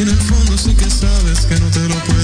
Y en el fondo sí que sabes que no te lo puedo.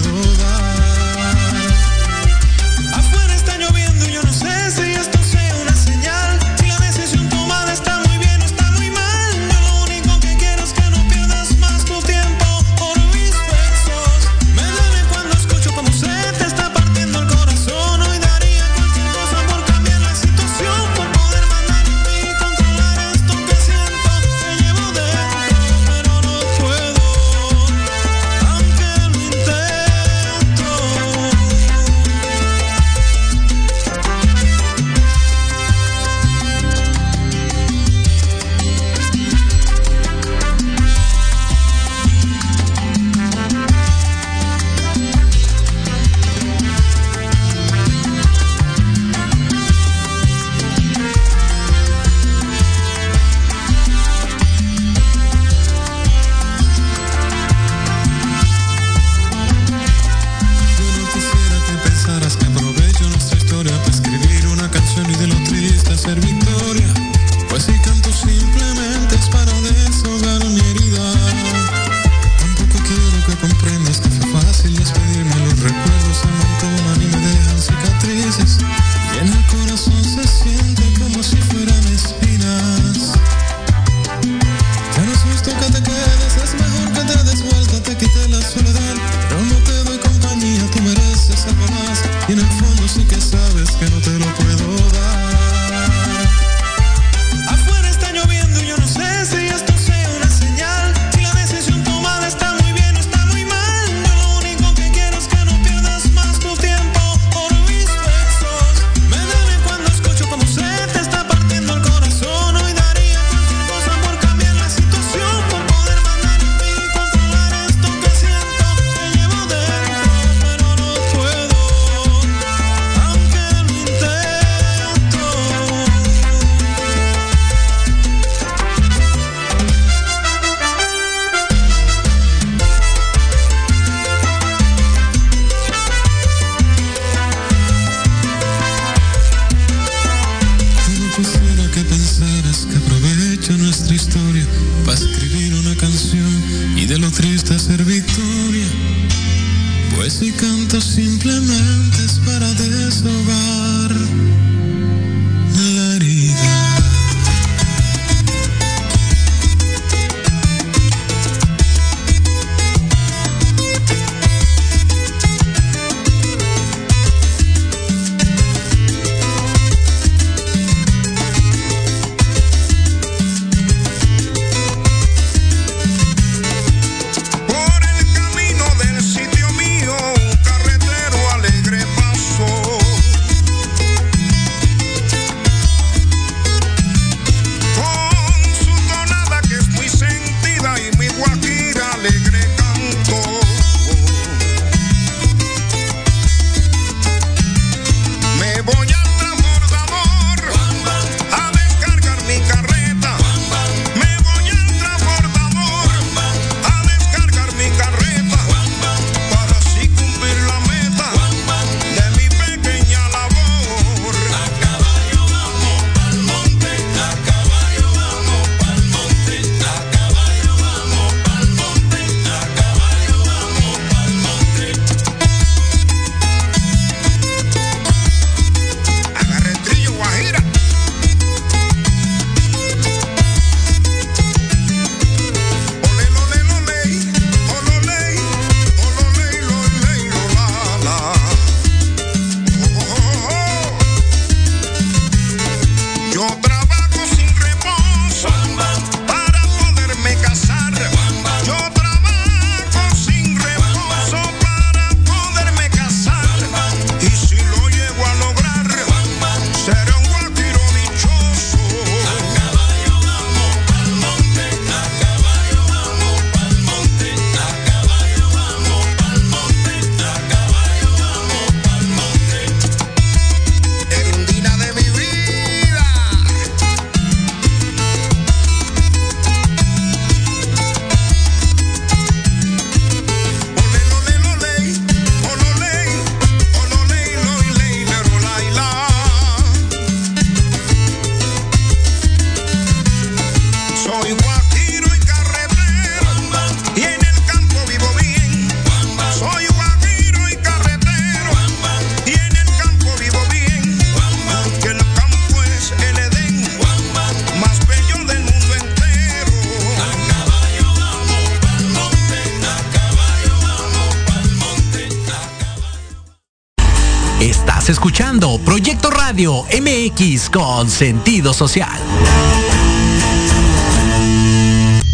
Como Proyecto Radio MX con sentido social.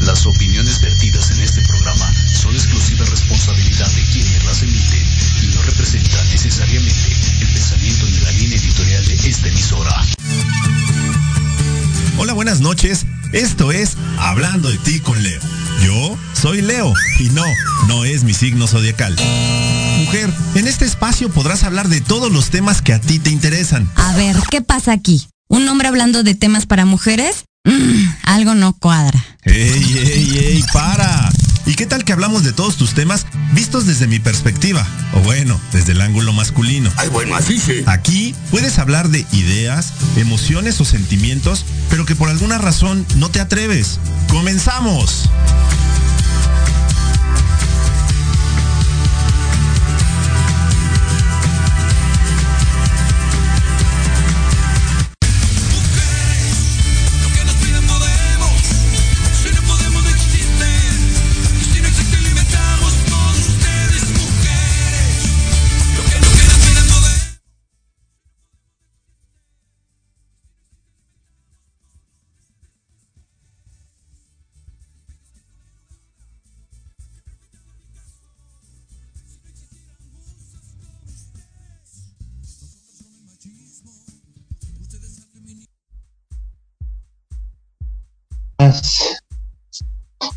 Las opiniones vertidas en este programa son exclusiva responsabilidad de quienes las emiten y no representan necesariamente el pensamiento ni la línea editorial de esta emisora. Hola, buenas noches. Esto es Hablando de ti con Leo. Yo soy Leo y no, no es mi signo zodiacal. Mujer, en este espacio podrás hablar de todos los temas que a ti te interesan. A ver, ¿qué pasa aquí? ¿Un hombre hablando de temas para mujeres? Mm, algo no cuadra. ¡Ey, ey, ey! ¡Para! ¿Y qué tal que hablamos de todos tus temas vistos desde mi perspectiva? O bueno, desde el ángulo masculino. Ay, bueno, así sí. Aquí puedes hablar de ideas, emociones o sentimientos, pero que por alguna razón no te atreves. ¡Comenzamos!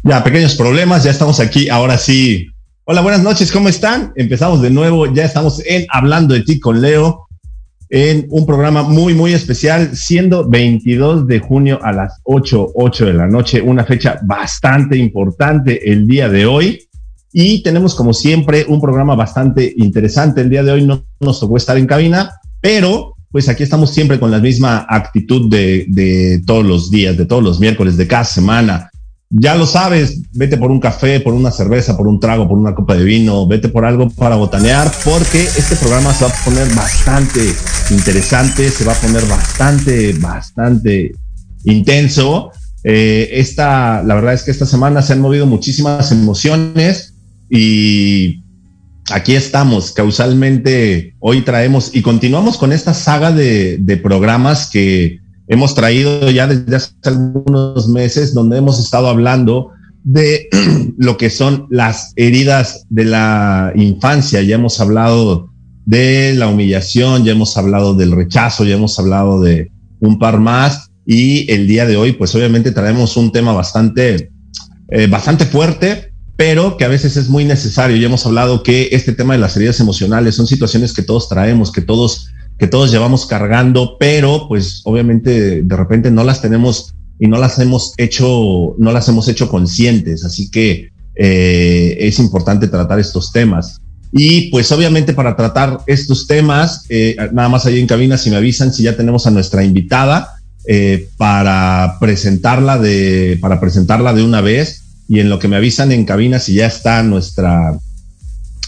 Ya, pequeños problemas, ya estamos aquí, ahora sí. Hola, buenas noches, ¿cómo están? Empezamos de nuevo, ya estamos en Hablando de ti con Leo, en un programa muy, muy especial, siendo 22 de junio a las 8, 8 de la noche, una fecha bastante importante el día de hoy. Y tenemos, como siempre, un programa bastante interesante. El día de hoy no nos tocó estar en cabina, pero pues aquí estamos siempre con la misma actitud de, de todos los días, de todos los miércoles, de cada semana. Ya lo sabes, vete por un café, por una cerveza, por un trago, por una copa de vino, vete por algo para botanear, porque este programa se va a poner bastante interesante, se va a poner bastante, bastante intenso. Eh, esta, la verdad es que esta semana se han movido muchísimas emociones y aquí estamos, causalmente hoy traemos y continuamos con esta saga de, programas que hemos traído ya desde hace algunos meses, donde hemos estado hablando de lo que son las heridas de la infancia. Ya hemos hablado de la humillación, ya hemos hablado del rechazo, ya hemos hablado de un par más y el día de hoy, pues obviamente traemos un tema bastante, eh, bastante fuerte, pero que a veces es muy necesario. Ya hemos hablado que este tema de las heridas emocionales son situaciones que todos traemos, que todos que todos llevamos cargando, pero pues obviamente de repente no las tenemos y no las hemos hecho, no las hemos hecho conscientes. Así que eh, es importante tratar estos temas. Y pues obviamente para tratar estos temas, eh, nada más ahí en cabina, si me avisan si ya tenemos a nuestra invitada eh, para presentarla de, para presentarla de una vez. Y en lo que me avisan en cabina si ya está nuestra,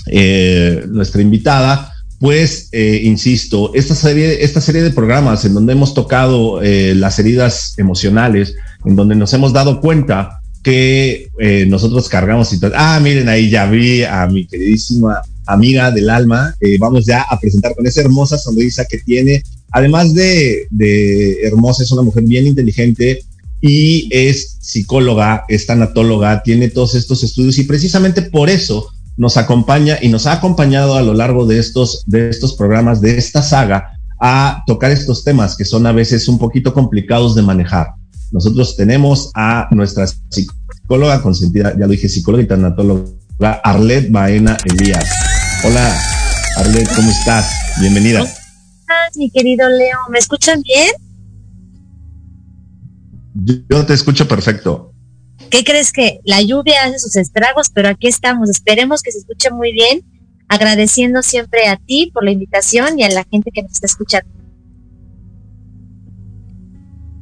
eh, nuestra invitada, pues, eh, insisto, esta serie, esta serie de programas en donde hemos tocado eh, las heridas emocionales, en donde nos hemos dado cuenta que eh, nosotros cargamos y ah, miren ahí ya vi a mi queridísima amiga del alma, vamos ya a presentar con esa hermosa sonrisa que tiene, además de, de hermosa, es una mujer bien inteligente y es psicóloga, es tanatóloga, tiene todos estos estudios y precisamente por eso nos acompaña y nos ha acompañado a lo largo de estos, de estos programas, de esta saga, a tocar estos temas que son a veces un poquito complicados de manejar. Nosotros tenemos a nuestra psicóloga consentida, ya lo dije, psicóloga y tanatóloga, Arlet Baena Elías. Hola, Arlet, ¿cómo estás? Bienvenida. ¿Cómo estás, mi querido Leo? ¿Me escuchan bien? Yo, te escucho perfecto. ¿Qué crees que la lluvia hace sus estragos? Pero aquí estamos. Esperemos que se escuche muy bien. Agradeciendo siempre a ti por la invitación y a la gente que nos está escuchando.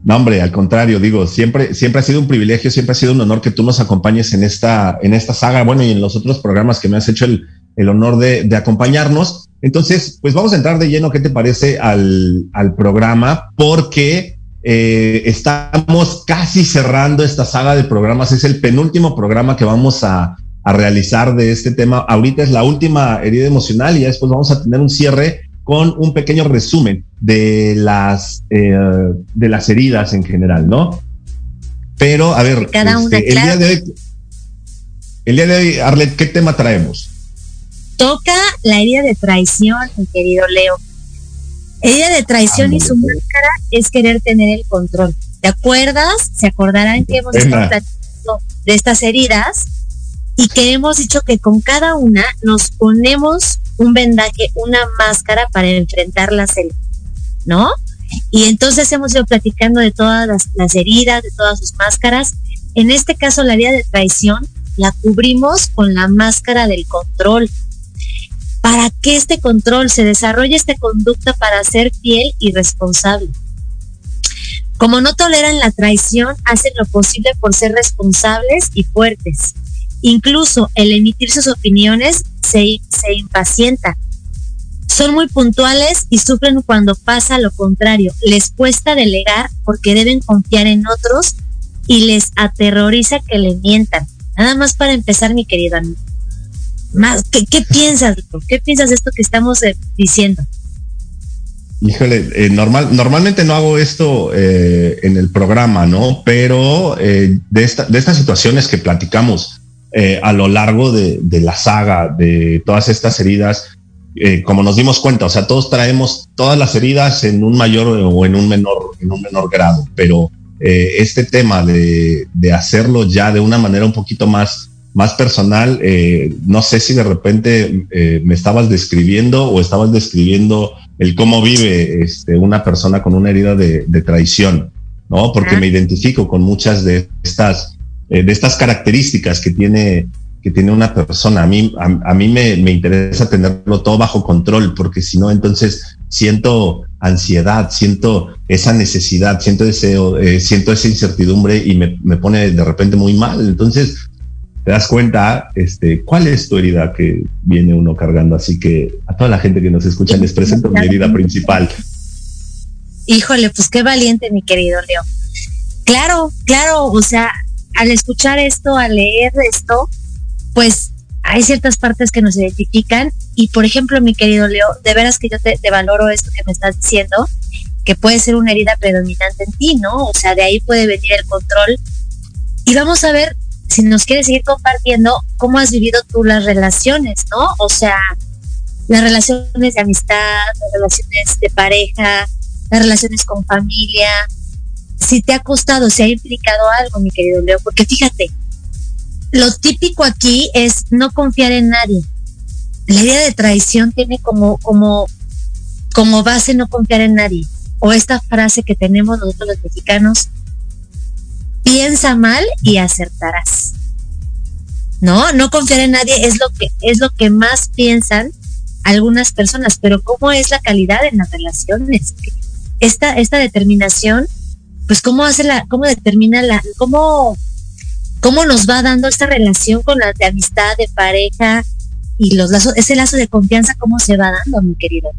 No, hombre, al contrario, digo, siempre, siempre ha sido un privilegio, siempre ha sido un honor que tú nos acompañes en esta, en esta saga, bueno, y en los otros programas que me has hecho el, el honor de, de, acompañarnos. Entonces, pues vamos a entrar de lleno, ¿qué te parece al, al programa? Porque eh, estamos casi cerrando esta saga de programas, es el penúltimo programa que vamos a, a realizar de este tema. Ahorita es la última herida emocional y ya después vamos a tener un cierre con un pequeño resumen de las, eh, de las heridas en general, ¿no? Pero, a ver, Cada una, este, el, claro. día de hoy, el día de hoy, Arlet, ¿qué tema traemos? Toca la herida de traición, mi querido Leo. Herida de traición y su máscara es querer tener el control. ¿Te acuerdas? Se acordarán que hemos estado platicando de estas heridas y que hemos dicho que con cada una nos ponemos un vendaje, una máscara para enfrentar la celda, ¿no? Y entonces hemos ido platicando de todas las, las heridas, de todas sus máscaras. En este caso, la herida de traición la cubrimos con la máscara del control. Para que este control se desarrolle esta conducta para ser fiel y responsable. Como no toleran la traición, hacen lo posible por ser responsables y fuertes. Incluso el emitir sus opiniones se, se impacienta. Son muy puntuales y sufren cuando pasa lo contrario. Les cuesta delegar porque deben confiar en otros y les aterroriza que le mientan. Nada más para empezar, mi querido amigo. Más, ¿qué, piensas? ¿Qué piensas de esto que estamos eh, diciendo? Híjole, eh, normal, normalmente no hago esto eh, en el programa, ¿no? Pero de, esta, de estas situaciones que platicamos a lo largo de, la saga, de todas estas heridas, como nos dimos cuenta, o sea, todos traemos todas las heridas en un mayor o en un menor, en un menor grado, pero este tema de, de hacerlo ya de una manera un poquito más, más personal, eh, no sé si de repente eh, me estabas describiendo o estabas describiendo el cómo vive este, una persona con una herida de, de traición, ¿no? Porque me identifico con muchas de estas, eh, de estas características que tiene, que tiene una persona. A mí, a, a mí me, me interesa tenerlo todo bajo control, porque si no, entonces siento ansiedad, siento esa necesidad, siento deseo, eh, siento esa incertidumbre y me, me pone de repente muy mal. Entonces, te das cuenta, este, cuál es tu herida que viene uno cargando. Así que a toda la gente que nos escucha les presento mi herida principal. Híjole, pues qué valiente, mi querido Leo. Claro, claro, o sea, al escuchar esto, al leer esto, pues hay ciertas partes que nos identifican. Y por ejemplo, mi querido Leo, de veras que yo te, te valoro esto que me estás diciendo, que puede ser una herida predominante en ti, ¿no? O sea, de ahí puede venir el control. Y vamos a ver si nos quieres seguir compartiendo cómo has vivido tú las relaciones, ¿no? O sea, las relaciones de amistad, las relaciones de pareja, las relaciones con familia, si te ha costado, si ha implicado algo, mi querido Leo, porque fíjate, lo típico aquí es no confiar en nadie. La idea de traición tiene como, como, como base no confiar en nadie. O esta frase que tenemos nosotros los mexicanos, piensa mal y acertarás. No, no confiar en nadie es lo que, es lo que más piensan algunas personas, pero ¿cómo es la calidad en las relaciones? Esta, esta determinación, pues cómo hace la, cómo determina la, cómo, cómo nos va dando esta relación con la de amistad, de pareja y los lazos, ese lazo de confianza, cómo se va dando, mi querido.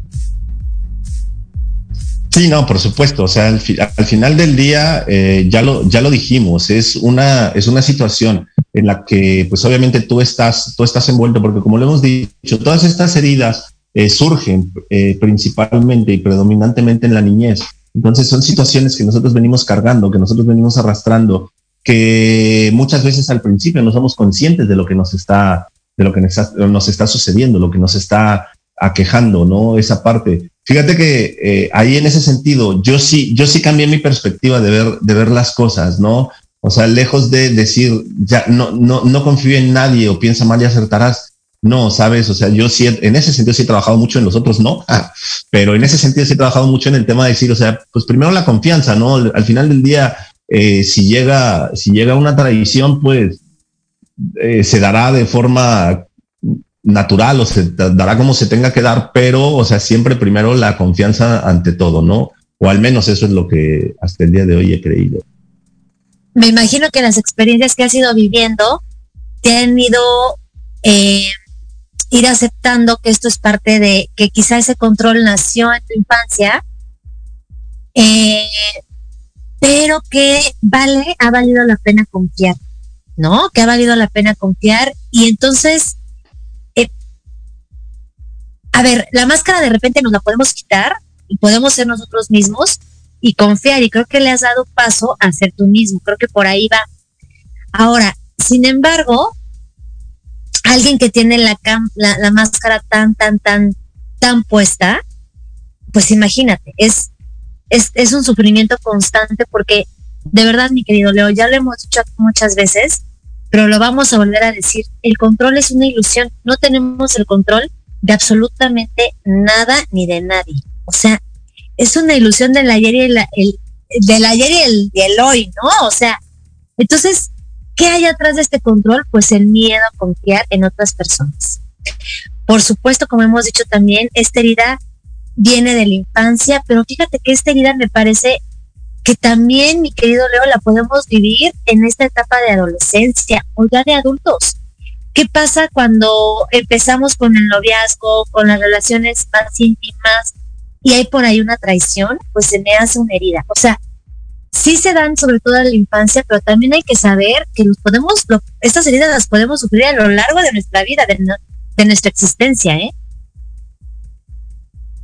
Sí, no, por supuesto. O sea, al, fi- al final del día, eh, ya lo, ya lo dijimos, es una, es una situación en la que, pues obviamente tú estás, tú estás envuelto, porque como lo hemos dicho, todas estas heridas eh, surgen eh, principalmente y predominantemente en la niñez. Entonces son situaciones que nosotros venimos cargando, que nosotros venimos arrastrando, que muchas veces al principio no somos conscientes de lo que nos está, de lo que nos está sucediendo, lo que nos está aquejando, ¿no? Esa parte. Fíjate que eh, ahí en ese sentido, yo sí, yo sí cambié mi perspectiva de ver, de ver las cosas, ¿no? O sea, lejos de decir, ya no, no, no confío en nadie o piensa mal y acertarás. No, sabes, o sea, yo sí, en ese sentido sí he trabajado mucho en los otros, no, pero en ese sentido sí he trabajado mucho en el tema de decir, o sea, pues primero la confianza, ¿no? Al final del día, eh, si llega, si llega una traición, pues eh, se dará de forma natural o se dará como se tenga que dar, pero, o sea, siempre primero la confianza ante todo, ¿no? O al menos eso es lo que hasta el día de hoy he creído. Me imagino que las experiencias que has ido viviendo te han ido eh, ir aceptando que esto es parte de que quizá ese control nació en tu infancia, eh, pero que vale, ha valido la pena confiar, ¿no? Que ha valido la pena confiar y entonces a ver, la máscara de repente nos la podemos quitar y podemos ser nosotros mismos y confiar. Y creo que le has dado paso a ser tú mismo. Creo que por ahí va. Ahora, sin embargo, alguien que tiene la, la, máscara tan, tan, tan, tan puesta, pues imagínate, es, es, es un sufrimiento constante porque de verdad, mi querido Leo, ya lo hemos dicho muchas veces, pero lo vamos a volver a decir, el control es una ilusión, no tenemos el control de absolutamente nada ni de nadie. O sea, es una ilusión del ayer y el, del ayer y el, y el hoy, ¿no? O sea, entonces, ¿qué hay atrás de este control? Pues el miedo a confiar en otras personas. Por supuesto, como hemos dicho también, esta herida viene de la infancia, pero fíjate que esta herida me parece que también, mi querido Leo, la podemos vivir en esta etapa de adolescencia o ya de adultos. ¿Qué pasa cuando empezamos con el noviazgo, con las relaciones más íntimas y hay por ahí una traición? Pues se me hace una herida. O sea, sí se dan sobre todo en la infancia, pero también hay que saber que nos podemos, estas heridas las podemos sufrir a lo largo de nuestra vida, de, de nuestra existencia, ¿eh?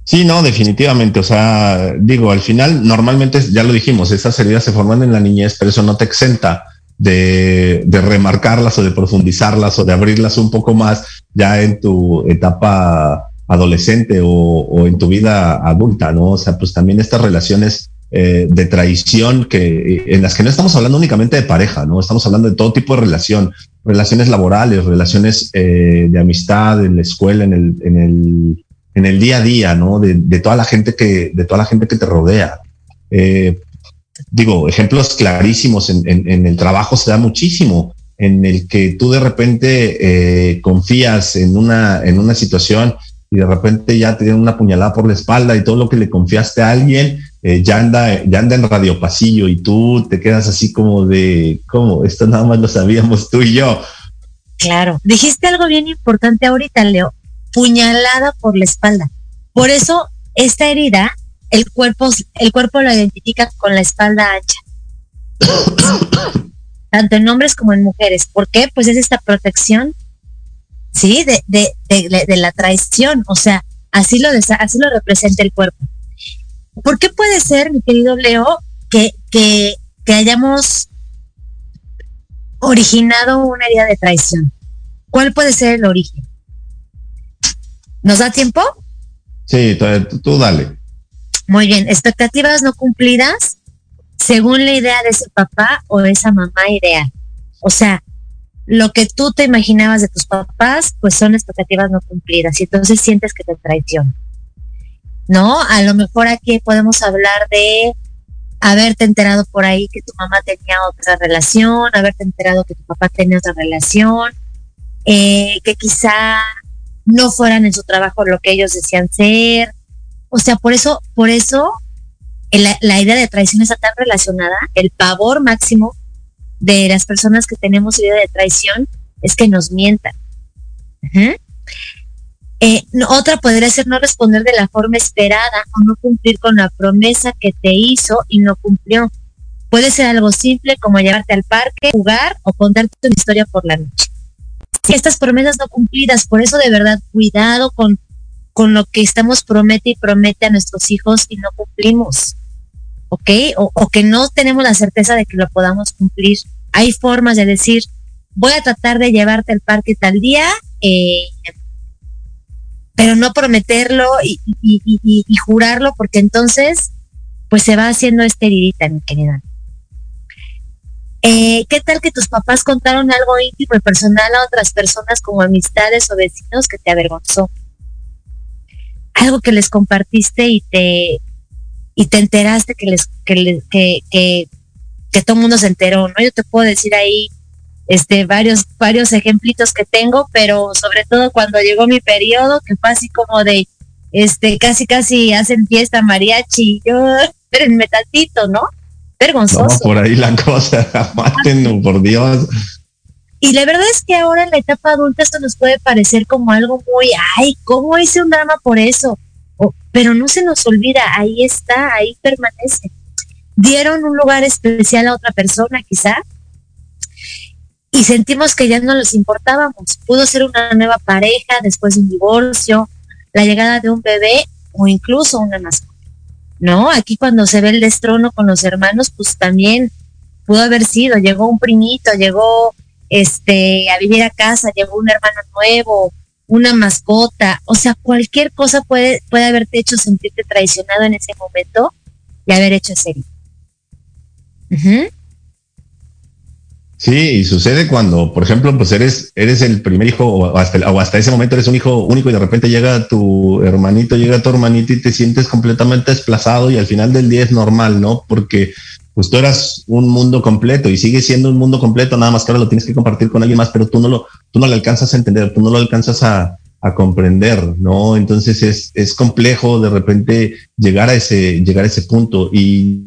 Sí, no, definitivamente. O sea, digo, al final, normalmente, ya lo dijimos, esas heridas se forman en la niñez, pero eso no te exenta de, remarcarlas o de profundizarlas o de abrirlas un poco más ya en tu etapa adolescente o, en tu vida adulta, ¿no? O sea, pues también estas relaciones eh, de traición que en las que no estamos hablando únicamente de pareja, ¿no? Estamos hablando de todo tipo de relación, relaciones laborales, relaciones eh, de amistad en la escuela, en el, en el en el día a día, ¿no? De, toda la gente que, de toda la gente que te rodea. Eh, digo, ejemplos clarísimos en, el trabajo se da muchísimo, en el que tú de repente eh, confías en una, en una situación y de repente ya te dieron una puñalada por la espalda y todo lo que le confiaste a alguien eh, ya anda, ya anda en radio pasillo y tú te quedas así como de, ¿cómo? Esto nada más lo sabíamos tú y yo. Claro, dijiste algo bien importante ahorita, Leo puñalada por la espalda. Por eso esta herida, el cuerpo, el cuerpo la identifica con la espalda ancha. Tanto en hombres como en mujeres. ¿Por qué? Pues es esta protección, sí, de, de, de, la traición. O sea, así lo, así lo representa el cuerpo. ¿Por qué puede ser, mi querido Leo, que, que, que hayamos originado una herida de traición? ¿Cuál puede ser el origen? ¿Nos da tiempo? Sí, tú, dale. Muy bien, expectativas no cumplidas según la idea de ese papá o esa mamá ideal. O sea, lo que tú te imaginabas de tus papás, pues son expectativas no cumplidas y entonces sientes que te traicionan. ¿No? A lo mejor aquí podemos hablar de haberte enterado por ahí que tu mamá tenía otra relación, haberte enterado que tu papá tenía otra relación, eh, que quizá no fueran en su trabajo lo que ellos decían ser. O sea, por eso, por eso la, idea de traición está tan relacionada, el pavor máximo de las personas que tenemos idea de traición es que nos mientan. Eh, otra podría ser no responder de la forma esperada o no cumplir con la promesa que te hizo y no cumplió. Puede ser algo simple como llevarte al parque, jugar o contarte una historia por la noche estas promesas no cumplidas. Por eso de verdad, cuidado con, con lo que estamos promete y promete a nuestros hijos y no cumplimos. ¿Ok? O, que no tenemos la certeza de que lo podamos cumplir. Hay formas de decir, voy a tratar de llevarte al parque tal día, eh, pero no prometerlo y, y, jurarlo porque entonces pues se va haciendo esterilita, mi querida. Eh, ¿Qué tal que tus papás contaron algo íntimo y personal a otras personas como amistades o vecinos que te avergonzó? Algo que les compartiste y te y te enteraste que les que, que, que, que todo el mundo se enteró, ¿no? Yo te puedo decir ahí este varios varios ejemplitos que tengo, pero sobre todo cuando llegó mi periodo, que fue así como de este casi casi hacen fiesta mariachi, yo espérenme tantito, ¿no? vergonzoso. por ahí la cosa, maten, por Dios. Y la verdad es que ahora en la etapa adulta esto nos puede parecer como algo muy, ay, ¿cómo hice un drama por eso? pero no se nos olvida, ahí está, ahí permanece. Dieron un lugar especial a otra persona quizá y sentimos que ya no les importábamos. Pudo ser una nueva pareja después de un divorcio, la llegada de un bebé o incluso una mascota. ¿No? Aquí cuando se ve el destrono con los hermanos, pues también pudo haber sido, llegó un primito, llegó este a vivir a casa, llegó un hermano nuevo, una mascota, o sea, cualquier cosa puede, puede haberte hecho sentirte traicionado en ese momento y haber hecho ese Sí, y sucede cuando, por ejemplo, pues eres, eres el primer hijo o hasta, o hasta ese momento eres un hijo único y de repente llega tu hermanito, llega tu hermanito y te sientes completamente desplazado y al final del día es normal, ¿no? Porque pues tú eras un mundo completo y sigue siendo un mundo completo, nada más que ahora lo tienes que compartir con alguien más, pero tú no lo, tú no lo alcanzas a entender, tú no lo alcanzas a, a comprender, ¿no? Entonces es, es complejo de repente llegar a ese, llegar a ese punto y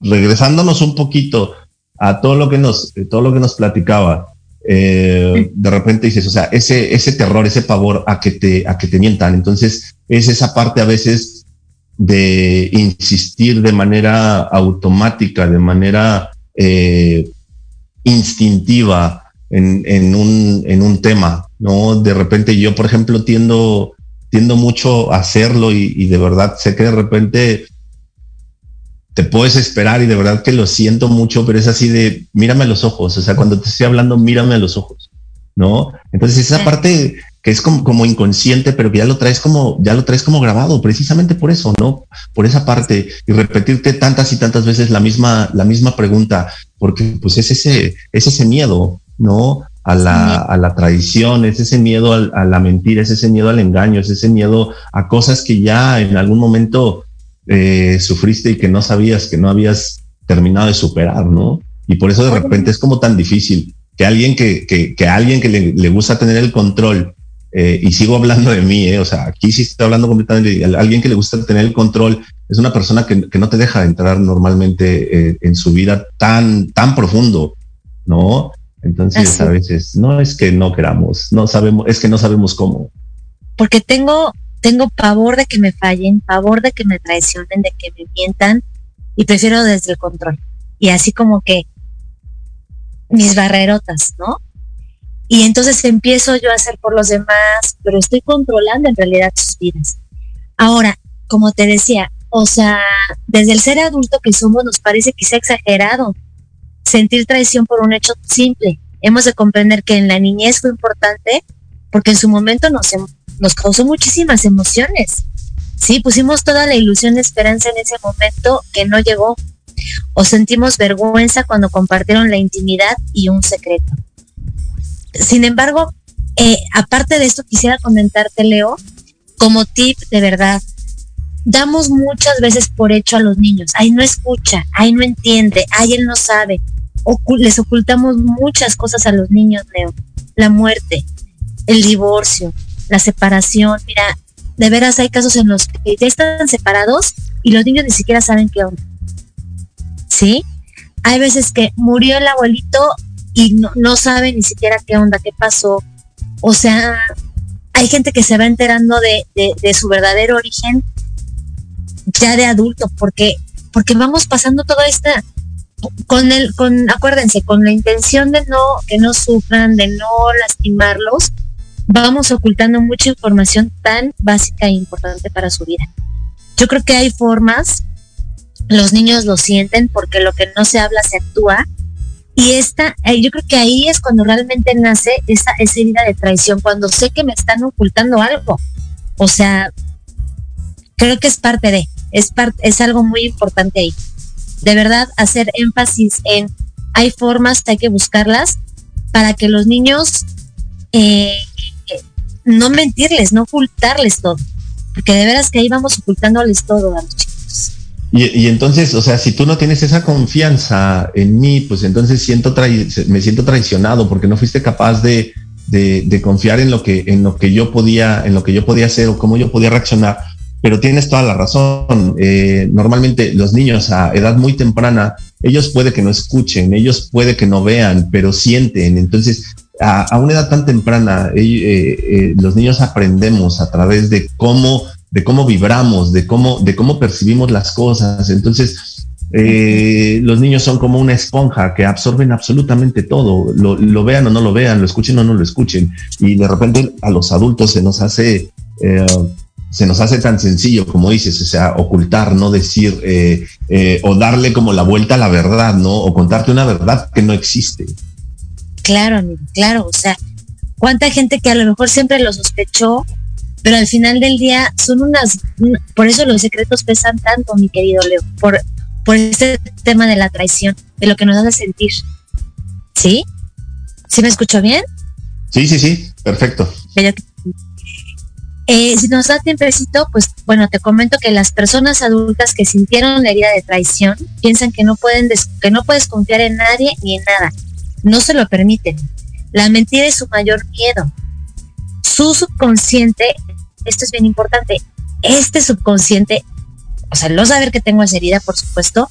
regresándonos un poquito a todo lo que nos, todo lo que nos platicaba, eh, de repente dices, o sea, ese, ese terror, ese pavor a que te, a que te mientan. Entonces, es esa parte a veces de insistir de manera automática, de manera eh, instintiva en, en, un, en un tema, ¿no? De repente yo, por ejemplo, tiendo, tiendo mucho a hacerlo y, y de verdad sé que de repente te puedes esperar y de verdad que lo siento mucho, pero es así de mírame a los ojos, o sea, cuando te estoy hablando, mírame a los ojos, ¿no? Entonces esa parte que es como, como, inconsciente, pero que ya lo traes como, ya lo traes como grabado, precisamente por eso, ¿no? Por esa parte, y repetirte tantas y tantas veces la misma, la misma pregunta, porque pues es ese, es ese miedo, ¿no? A la, a la traición, es ese miedo a, a la mentira, es ese miedo al engaño, es ese miedo a cosas que ya en algún momento eh, sufriste y que no sabías, que no habías terminado de superar, ¿no? Y por eso de repente es como tan difícil que alguien que, que, que alguien que le, le, gusta tener el control, eh, y sigo hablando de mí, eh, o sea, aquí sí estoy hablando completamente de alguien que le gusta tener el control, es una persona que, que no te deja entrar normalmente eh, en su vida tan, tan profundo, ¿no? Entonces Así. a veces no es que no queramos, no sabemos, es que no sabemos cómo. Porque tengo tengo pavor de que me fallen, pavor de que me traicionen, de que me mientan y prefiero desde el control. Y así como que mis barrerotas, ¿no? Y entonces empiezo yo a hacer por los demás, pero estoy controlando en realidad sus vidas. Ahora, como te decía, o sea, desde el ser adulto que somos nos parece sea exagerado sentir traición por un hecho simple. Hemos de comprender que en la niñez fue importante porque en su momento nos, nos causó muchísimas emociones. Sí, pusimos toda la ilusión de esperanza en ese momento que no llegó. O sentimos vergüenza cuando compartieron la intimidad y un secreto. Sin embargo, eh, aparte de esto, quisiera comentarte, Leo, como tip de verdad, damos muchas veces por hecho a los niños. Ay, no escucha, ay, no entiende, ay, él no sabe. Les ocultamos muchas cosas a los niños, Leo. La muerte, el divorcio, la separación. Mira, de veras hay casos en los que ya están separados y los niños ni siquiera saben qué onda. ¿Sí? Hay veces que murió el abuelito y no, no sabe ni siquiera qué onda, qué pasó. O sea, hay gente que se va enterando de, de, de su verdadero origen ya de adulto, porque, porque vamos pasando toda esta, con el, con, acuérdense, con la intención de no, que no sufran, de no lastimarlos, vamos ocultando mucha información tan básica e importante para su vida. Yo creo que hay formas, los niños lo sienten porque lo que no se habla se actúa. Y esta, eh, yo creo que ahí es cuando realmente nace esa, esa herida de traición, cuando sé que me están ocultando algo. O sea, creo que es parte de, es, part, es algo muy importante ahí. De verdad, hacer énfasis en, hay formas, hay que buscarlas para que los niños eh, no mentirles, no ocultarles todo, porque de veras que ahí vamos ocultándoles todo a los chicos. Y, y, entonces, o sea, si tú no tienes esa confianza en mí, pues entonces siento me siento traicionado porque no fuiste capaz de, de, de, confiar en lo que en lo que yo podía en lo que yo podía hacer o cómo yo podía reaccionar. Pero tienes toda la razón. Eh, normalmente los niños a edad muy temprana, ellos puede que no escuchen, ellos puede que no vean, pero sienten. Entonces, a, a una edad tan temprana, eh, eh, los niños aprendemos a través de cómo, de cómo vibramos, de cómo, de cómo percibimos las cosas. Entonces, eh, los niños son como una esponja que absorben absolutamente todo, lo, lo, vean o no lo vean, lo escuchen o no lo escuchen. Y de repente a los adultos se nos hace se nos hace tan sencillo, como dices, o sea, ocultar, no decir, eh, eh, o darle como la vuelta a la verdad, ¿no? O contarte una verdad que no existe. Claro, claro, o sea, cuánta gente que a lo mejor siempre lo sospechó, pero al final del día son unas, por eso los secretos pesan tanto, mi querido Leo, por, por este tema de la traición, de lo que nos hace sentir. ¿Sí? ¿Sí me escucho bien? Sí, sí, sí, perfecto. Eh, si nos da tiempecito, pues bueno, te comento que las personas adultas que sintieron la herida de traición piensan que no pueden que no puedes confiar en nadie ni en nada. No se lo permiten. La mentira es su mayor miedo. Su subconsciente, esto es bien importante, este subconsciente, o sea, no saber que tengo esa herida, por supuesto,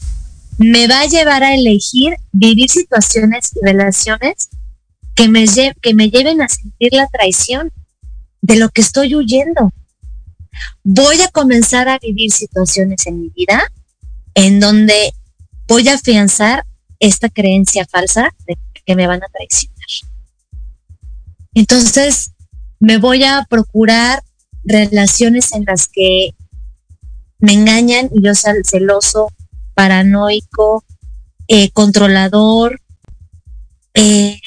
me va a llevar a elegir vivir situaciones y relaciones que me, que me lleven a sentir la traición de lo que estoy huyendo. Voy a comenzar a vivir situaciones en mi vida en donde voy a afianzar esta creencia falsa de que me van a traicionar. Entonces, me voy a procurar relaciones en las que me engañan y yo sea celoso, paranoico, eh, controlador. Eh,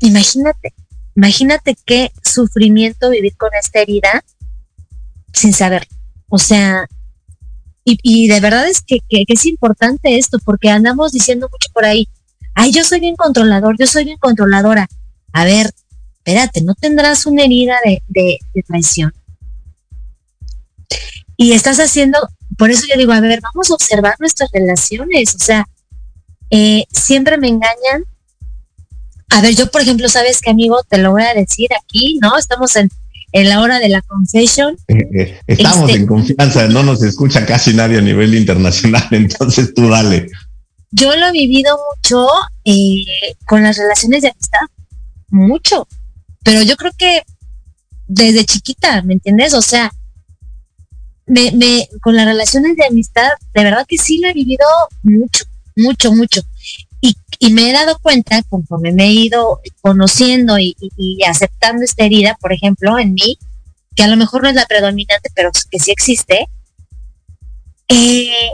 imagínate, Imagínate qué sufrimiento vivir con esta herida sin saber. O sea, y, de verdad es que, es importante esto, porque andamos diciendo mucho por ahí, ay, yo soy bien controlador, yo soy bien controladora. A ver, espérate, ¿no tendrás una herida de, de, traición? Y estás haciendo, por eso yo digo, a ver, vamos a observar nuestras relaciones, o sea, eh, siempre me engañan, a ver, yo por ejemplo, sabes que amigo, te lo voy a decir aquí, ¿no? Estamos en, la hora de la confession. Eh, eh, estamos este en confianza, no nos escucha casi nadie a nivel internacional, entonces tú dale. Yo lo he vivido mucho con las relaciones de amistad, mucho, pero yo creo que desde chiquita, ¿me entiendes? O sea, me, me, con las relaciones de amistad, de verdad que sí lo he vivido mucho, mucho, mucho. Y, me he dado cuenta, conforme me he ido conociendo y, aceptando esta herida, por ejemplo, en mí, que a lo mejor no es la predominante, pero que sí existe, eh,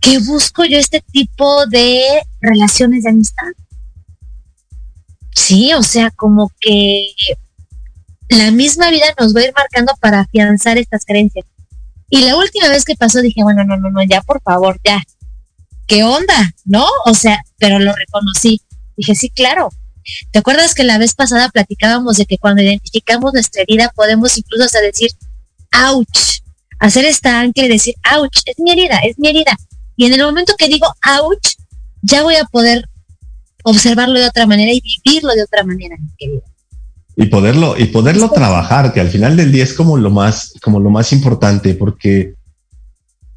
que busco yo este tipo de relaciones de amistad. Sí, o sea, como que la misma vida nos va a ir marcando para afianzar estas creencias. Y la última vez que pasó dije, bueno, no, no, no, ya por favor, ya, ¿qué onda? ¿No? O sea, pero lo reconocí. Dije, sí, claro. ¿Te acuerdas que la vez pasada platicábamos de que cuando identificamos nuestra herida podemos incluso hasta decir, ouch, hacer esta ancla y decir, ouch, es mi herida, es mi herida. Y en el momento que digo ouch, ya voy a poder observarlo de otra manera y vivirlo de otra manera, mi querida. Y poderlo, y poderlo trabajar, que al final del día es como lo más, como lo más importante, porque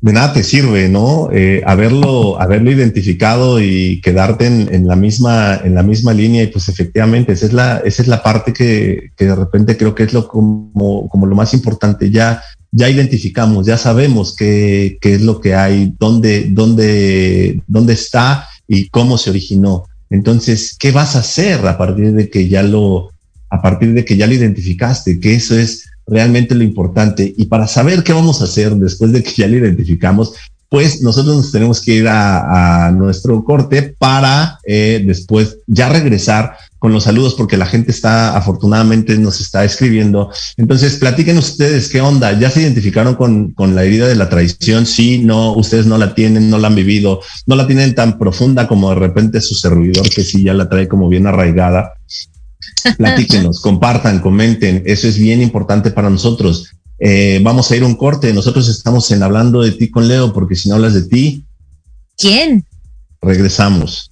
de nada te sirve, ¿no? Eh, haberlo, haberlo identificado y quedarte en, la misma, en la misma línea y pues efectivamente esa es la, esa es la parte que, de repente creo que es lo como, como lo más importante. Ya, ya identificamos, ya sabemos qué, qué es lo que hay, dónde, dónde, dónde está y cómo se originó. Entonces, ¿qué vas a hacer a partir de que ya lo, a partir de que ya lo identificaste? Que eso es realmente lo importante. Y para saber qué vamos a hacer después de que ya lo identificamos, pues nosotros nos tenemos que ir a, nuestro corte para eh, después ya regresar con los saludos porque la gente está afortunadamente nos está escribiendo. Entonces, platiquen ustedes qué onda, ya se identificaron con, con la herida de la traición, sí, no, ustedes no la tienen, no la han vivido, no la tienen tan profunda como de repente su servidor que sí ya la trae como bien arraigada. Platíquenos, compartan, comenten. Eso es bien importante para nosotros. Eh, vamos a ir a un corte. Nosotros estamos en hablando de ti con Leo, porque si no hablas de ti. ¿Quién? Regresamos.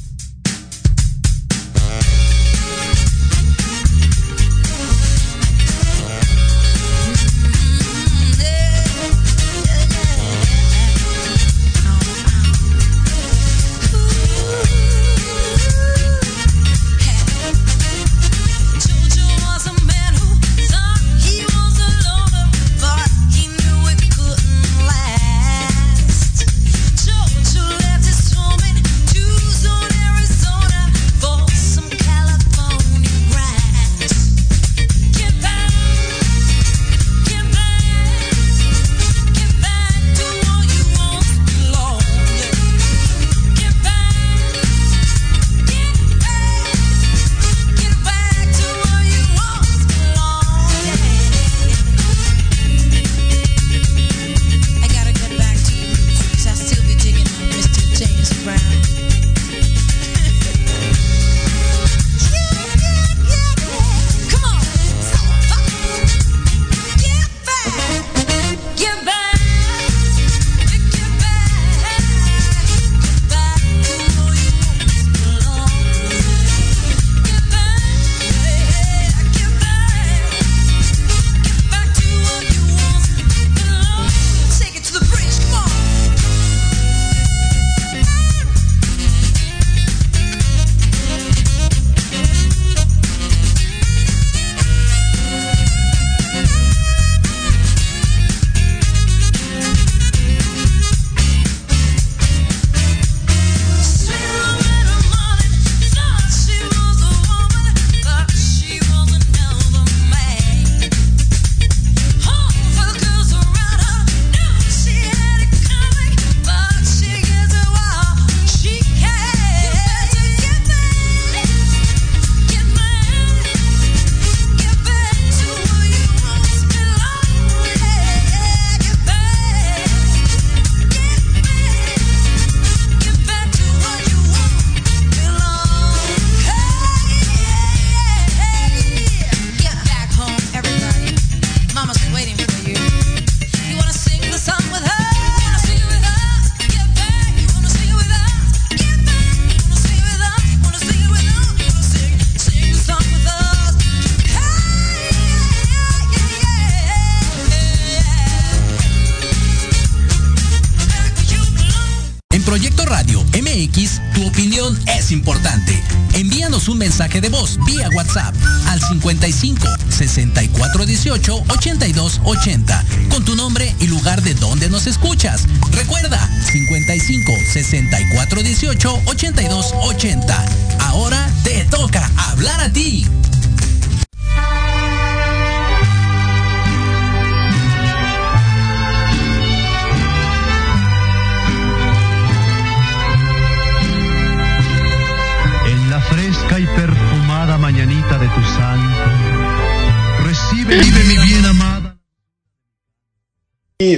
82 80 con tu nombre y lugar de donde nos escuchas. Recuerda 55 64 18 82 80.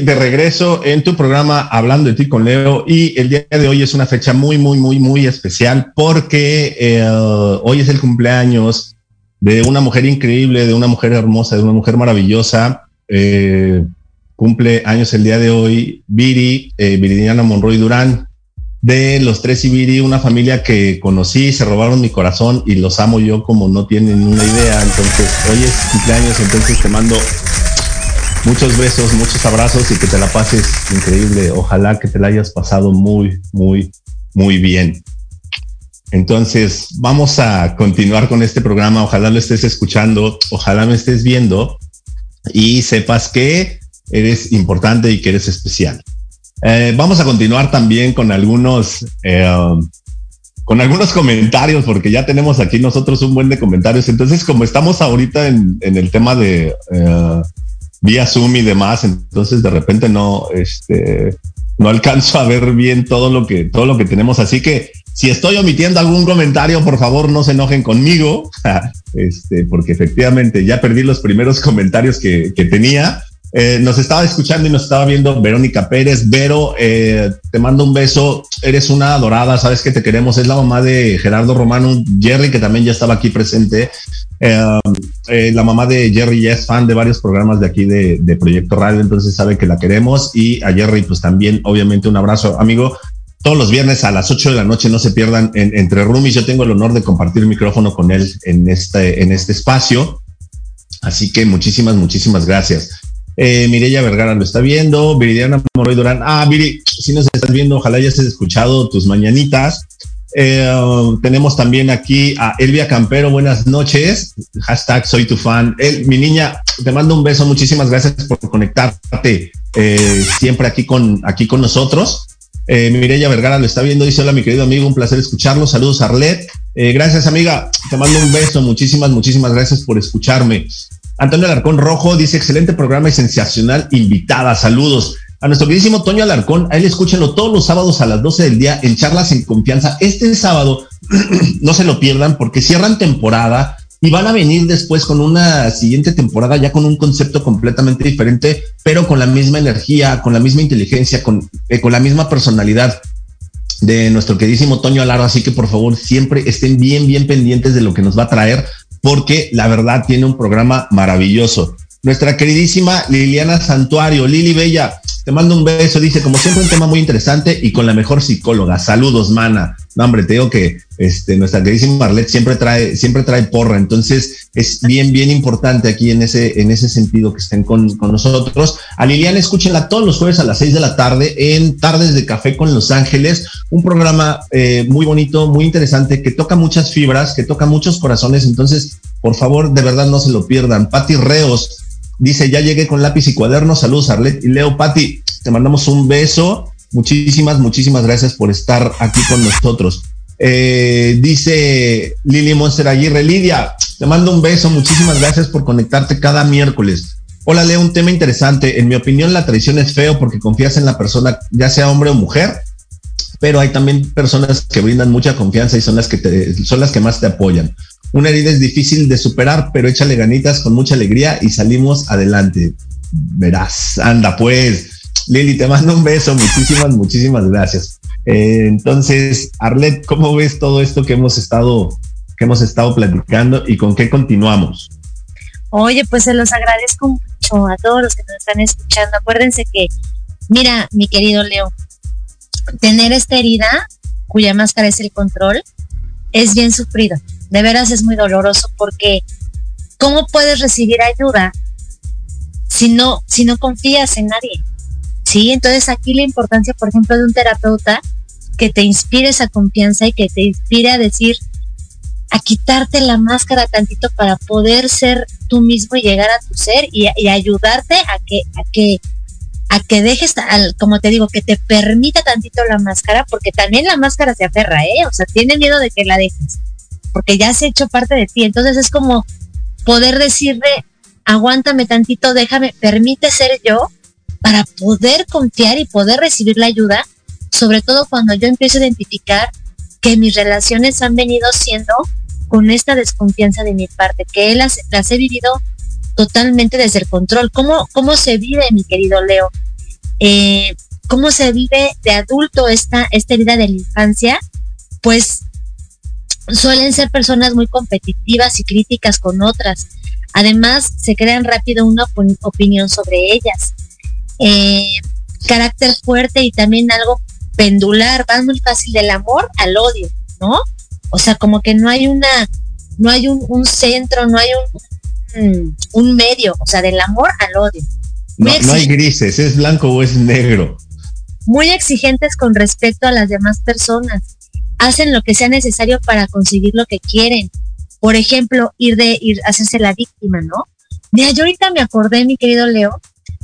De regreso en tu programa Hablando de ti con Leo y el día de hoy es una fecha muy, muy, muy, muy especial porque eh, hoy es el cumpleaños de una mujer increíble, de una mujer hermosa, de una mujer maravillosa. Eh, cumple años el día de hoy Viri, eh, Viridiana Monroy Durán, de los tres Ibiri, una familia que conocí, se robaron mi corazón y los amo yo como no tienen una idea. Entonces, hoy es cumpleaños, entonces te mando muchos besos, muchos abrazos y que te la pases increíble. Ojalá que te la hayas pasado muy, muy, muy bien. Entonces, vamos a continuar con este programa. Ojalá lo estés escuchando, ojalá me estés viendo y sepas que eres importante y que eres especial. Eh, vamos a continuar también con algunos, eh, con algunos comentarios, porque ya tenemos aquí nosotros un buen de comentarios. Entonces, como estamos ahorita en, en el tema de eh, vía Zoom y demás, entonces de repente no, este, no alcanzo a ver bien todo lo que, todo lo que tenemos. Así que si estoy omitiendo algún comentario, por favor no se enojen conmigo, este, porque efectivamente ya perdí los primeros comentarios que, que tenía. Eh, nos estaba escuchando y nos estaba viendo Verónica Pérez. Vero, eh, te mando un beso. Eres una adorada, sabes que te queremos. Es la mamá de Gerardo Romano, Jerry, que también ya estaba aquí presente. Eh, la mamá de Jerry ya es fan de varios programas de aquí de, de, Proyecto Radio, entonces sabe que la queremos. Y a Jerry, pues también, obviamente, un abrazo, amigo. Todos los viernes a las 8 de la noche no se pierdan en, entre roomies. Yo tengo el honor de compartir micrófono con él en este, en este espacio. Así que muchísimas, muchísimas gracias. Eh, Mireya Vergara lo está viendo. Viridiana Moroy Durán. Ah, Viri, si nos estás viendo, ojalá ya estés escuchado tus mañanitas. Eh, tenemos también aquí a Elvia Campero. Buenas noches. Hashtag soy tu fan. El, mi niña, te mando un beso. Muchísimas gracias por conectarte eh, siempre aquí con, aquí con nosotros. Eh, Mireya Vergara lo está viendo. Dice: Hola, mi querido amigo. Un placer escucharlo. Saludos, Arlet. Eh, gracias, amiga. Te mando un beso. Muchísimas, muchísimas gracias por escucharme. Antonio Alarcón Rojo dice, excelente programa y sensacional invitada. Saludos. A nuestro queridísimo Toño Alarcón, a él escúchenlo todos los sábados a las 12 del día en Charlas en Confianza. Este sábado, no se lo pierdan porque cierran temporada y van a venir después con una siguiente temporada ya con un concepto completamente diferente, pero con la misma energía, con la misma inteligencia, con, eh, con la misma personalidad de nuestro queridísimo Toño Alaro. Así que por favor siempre estén bien, bien pendientes de lo que nos va a traer porque la verdad tiene un programa maravilloso. Nuestra queridísima Liliana Santuario, Lili Bella, te mando un beso, dice, como siempre un tema muy interesante y con la mejor psicóloga. Saludos, mana. No, hombre, te digo que este, nuestra queridísima Arlet siempre trae, siempre trae porra, entonces es bien, bien importante aquí en ese, en ese sentido que estén con, con nosotros. A Liliana, escúchenla todos los jueves a las seis de la tarde en Tardes de Café con Los Ángeles, un programa eh, muy bonito, muy interesante, que toca muchas fibras, que toca muchos corazones, entonces, por favor, de verdad no se lo pierdan. Pati Reos, Dice, ya llegué con lápiz y cuaderno. Saludos, Arlet y Leo. Pati, te mandamos un beso. Muchísimas, muchísimas gracias por estar aquí con nosotros. Eh, dice Lili Monster Aguirre, Lidia, te mando un beso. Muchísimas gracias por conectarte cada miércoles. Hola, Leo, un tema interesante. En mi opinión, la traición es feo porque confías en la persona, ya sea hombre o mujer, pero hay también personas que brindan mucha confianza y son las que te, son las que más te apoyan. Una herida es difícil de superar, pero échale ganitas con mucha alegría y salimos adelante. Verás, anda pues. Lili, te mando un beso. Muchísimas, muchísimas gracias. Eh, entonces, Arlet, ¿cómo ves todo esto que hemos estado, que hemos estado platicando y con qué continuamos? Oye, pues se los agradezco mucho a todos los que nos están escuchando. Acuérdense que, mira, mi querido Leo, tener esta herida cuya máscara es el control es bien sufrido de veras es muy doloroso porque ¿cómo puedes recibir ayuda si no, si no confías en nadie? Sí, entonces aquí la importancia, por ejemplo, de un terapeuta que te inspire esa confianza y que te inspire a decir, a quitarte la máscara tantito para poder ser tú mismo y llegar a tu ser y, y ayudarte a que, a que, a que dejes, al, como te digo, que te permita tantito la máscara, porque también la máscara se aferra, ¿eh? O sea, tiene miedo de que la dejes, porque ya se ha hecho parte de ti. Entonces es como poder decirle, aguántame tantito, déjame, permite ser yo para poder confiar y poder recibir la ayuda, sobre todo cuando yo empiezo a identificar que mis relaciones han venido siendo con esta desconfianza de mi parte, que las, las he vivido totalmente desde el control. ¿Cómo, cómo se vive, mi querido Leo? Eh, ¿Cómo se vive de adulto esta, esta herida de la infancia? Pues suelen ser personas muy competitivas y críticas con otras. Además, se crean rápido una opinión sobre ellas. Eh, carácter fuerte y también algo pendular, van muy fácil del amor al odio, ¿no? O sea, como que no hay una, no hay un, un centro, no hay un, un, medio, o sea, del amor al odio. No, no hay grises, es blanco o es negro. Muy exigentes con respecto a las demás personas. Hacen lo que sea necesario para conseguir lo que quieren. Por ejemplo, ir de ir hacerse la víctima, ¿no? Mira, yo ahorita me acordé, mi querido Leo,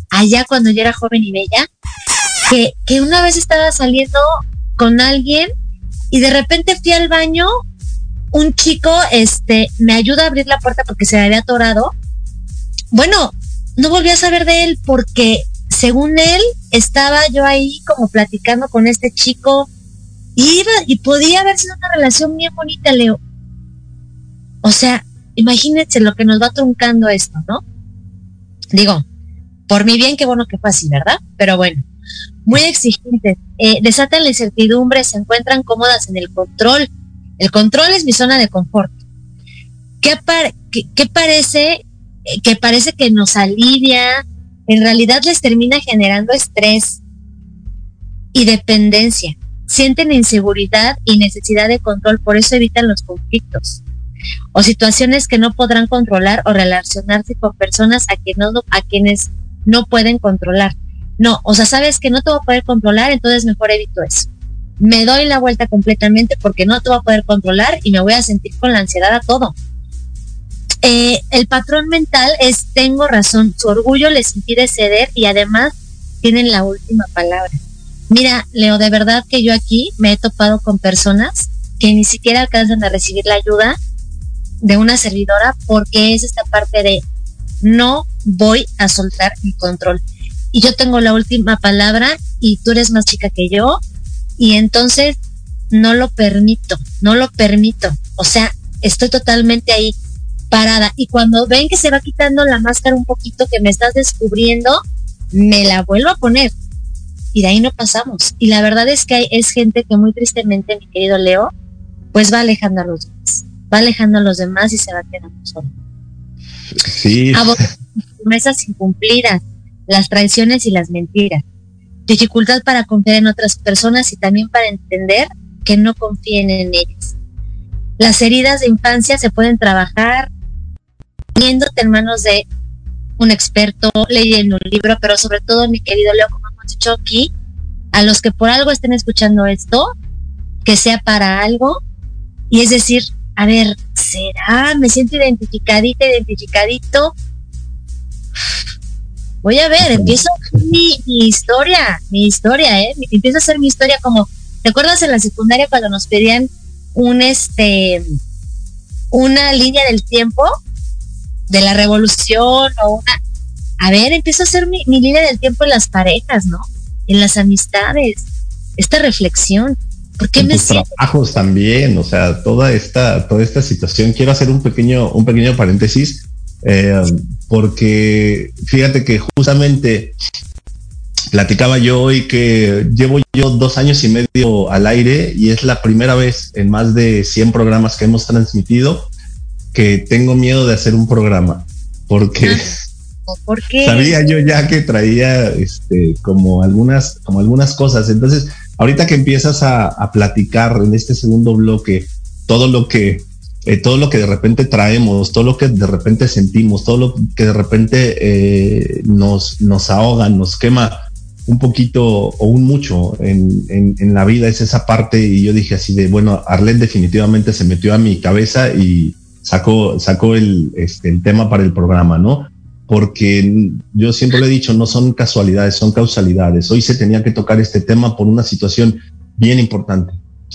allá cuando yo era joven y bella, que, que una vez estaba saliendo con alguien y de repente fui al baño, un chico este me ayuda a abrir la puerta porque se había atorado. Bueno, no volví a saber de él porque según él estaba yo ahí como platicando con este chico y iba y podía haber sido una relación bien bonita, Leo. O sea, imagínense lo que nos va truncando esto, ¿no? Digo, por mi bien, qué bueno que fue así, ¿verdad? Pero bueno, muy exigentes, eh, desatan la incertidumbre, se encuentran cómodas en el control. El control es mi zona de confort. ¿Qué, qué, parece eh, que parece que nos alivia? En realidad les termina generando estrés y dependencia. Sienten inseguridad y necesidad de control, por eso evitan los conflictos o situaciones que no podrán controlar o relacionarse con personas a, no, a quienes no pueden controlar. No, o sea, sabes que no te voy a poder controlar, entonces mejor evito eso. Me doy la vuelta completamente porque no te voy a poder controlar y me voy a sentir con la ansiedad a todo. Eh, el patrón mental es tengo razón, su orgullo les impide ceder y además tienen la última palabra. Mira, Leo, de verdad que yo aquí me he topado con personas que ni siquiera alcanzan a recibir la ayuda de una servidora porque es esta parte de no voy a soltar mi control y yo tengo la última palabra y tú eres más chica que yo y entonces no lo permito, no lo permito. O sea, estoy totalmente ahí parada y cuando ven que se va quitando la máscara un poquito que me estás descubriendo, me la vuelvo a poner y de ahí no pasamos. Y la verdad es que hay, es gente que muy tristemente, mi querido Leo, pues va alejando a los demás, va alejando a los demás y se va quedando solo. Sí. promesas incumplidas, las traiciones y las mentiras, dificultad para confiar en otras personas y también para entender que no confíen en ellas. Las heridas de infancia se pueden trabajar poniéndote en manos de un experto, leyendo un libro, pero sobre todo, mi querido Leo, como aquí, a los que por algo estén escuchando esto, que sea para algo, y es decir, a ver, ¿será? Me siento identificadita, identificadito voy a ver, empiezo mi, mi historia, mi historia, ¿eh? Empiezo a hacer mi historia como, ¿te acuerdas en la secundaria cuando nos pedían un, este, una línea del tiempo de la revolución o una, a ver, empiezo a hacer mi, mi línea del tiempo en las parejas, ¿no? En las amistades, esta reflexión. ¿Por qué en me tus trabajos también, o sea, toda esta, toda esta situación. Quiero hacer un pequeño, un pequeño paréntesis eh, porque fíjate que justamente platicaba yo hoy que llevo yo dos años y medio al aire y es la primera vez en más de 100 programas que hemos transmitido que tengo miedo de hacer un programa porque Sabía yo ya que traía este como algunas como algunas cosas. Entonces ahorita que empiezas a, a platicar en este segundo bloque todo lo que eh, todo lo que de repente traemos, todo lo que de repente sentimos, todo lo que de repente eh, nos, nos ahoga, nos quema, un poquito o un mucho en, en, la vida es esa parte. Y yo dije así de, bueno, Arlet definitivamente se metió a mi cabeza y sacó, sacó el, este, el tema para el programa, ¿no? Porque yo siempre lo he dicho, no son casualidades, son causalidades. Hoy se tenía que tocar este tema por una situación bien importante,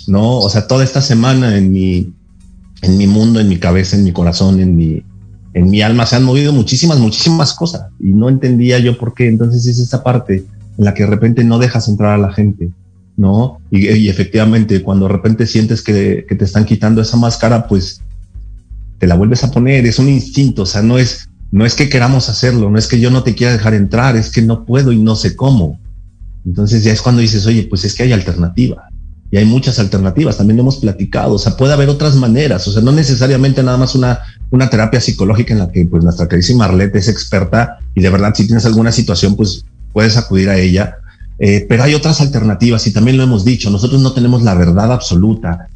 ¿no? O sea, toda esta semana en mi, en mi mundo, en mi cabeza, en mi corazón, en mi, en mi alma se han movido muchísimas, muchísimas cosas y no entendía yo por qué. Entonces es esa parte en la que de repente no dejas entrar a la gente, ¿no? Y, efectivamente, cuando de repente sientes que, te están quitando esa máscara, pues te la vuelves a poner, es un instinto, o sea, no es, no es que queramos hacerlo, no es que yo no te quiera dejar entrar, es que no puedo y no sé cómo. Entonces ya es cuando dices, oye, pues es que hay alternativa. Y hay muchas alternativas, también lo hemos platicado, o sea, puede haber otras maneras, o sea, no necesariamente nada más una, una terapia psicológica en la que pues nuestra queridísima Arlette es experta y de verdad si tienes alguna situación, pues puedes acudir a ella. Eh, pero hay otras alternativas y también lo hemos dicho, nosotros no tenemos la verdad absoluta.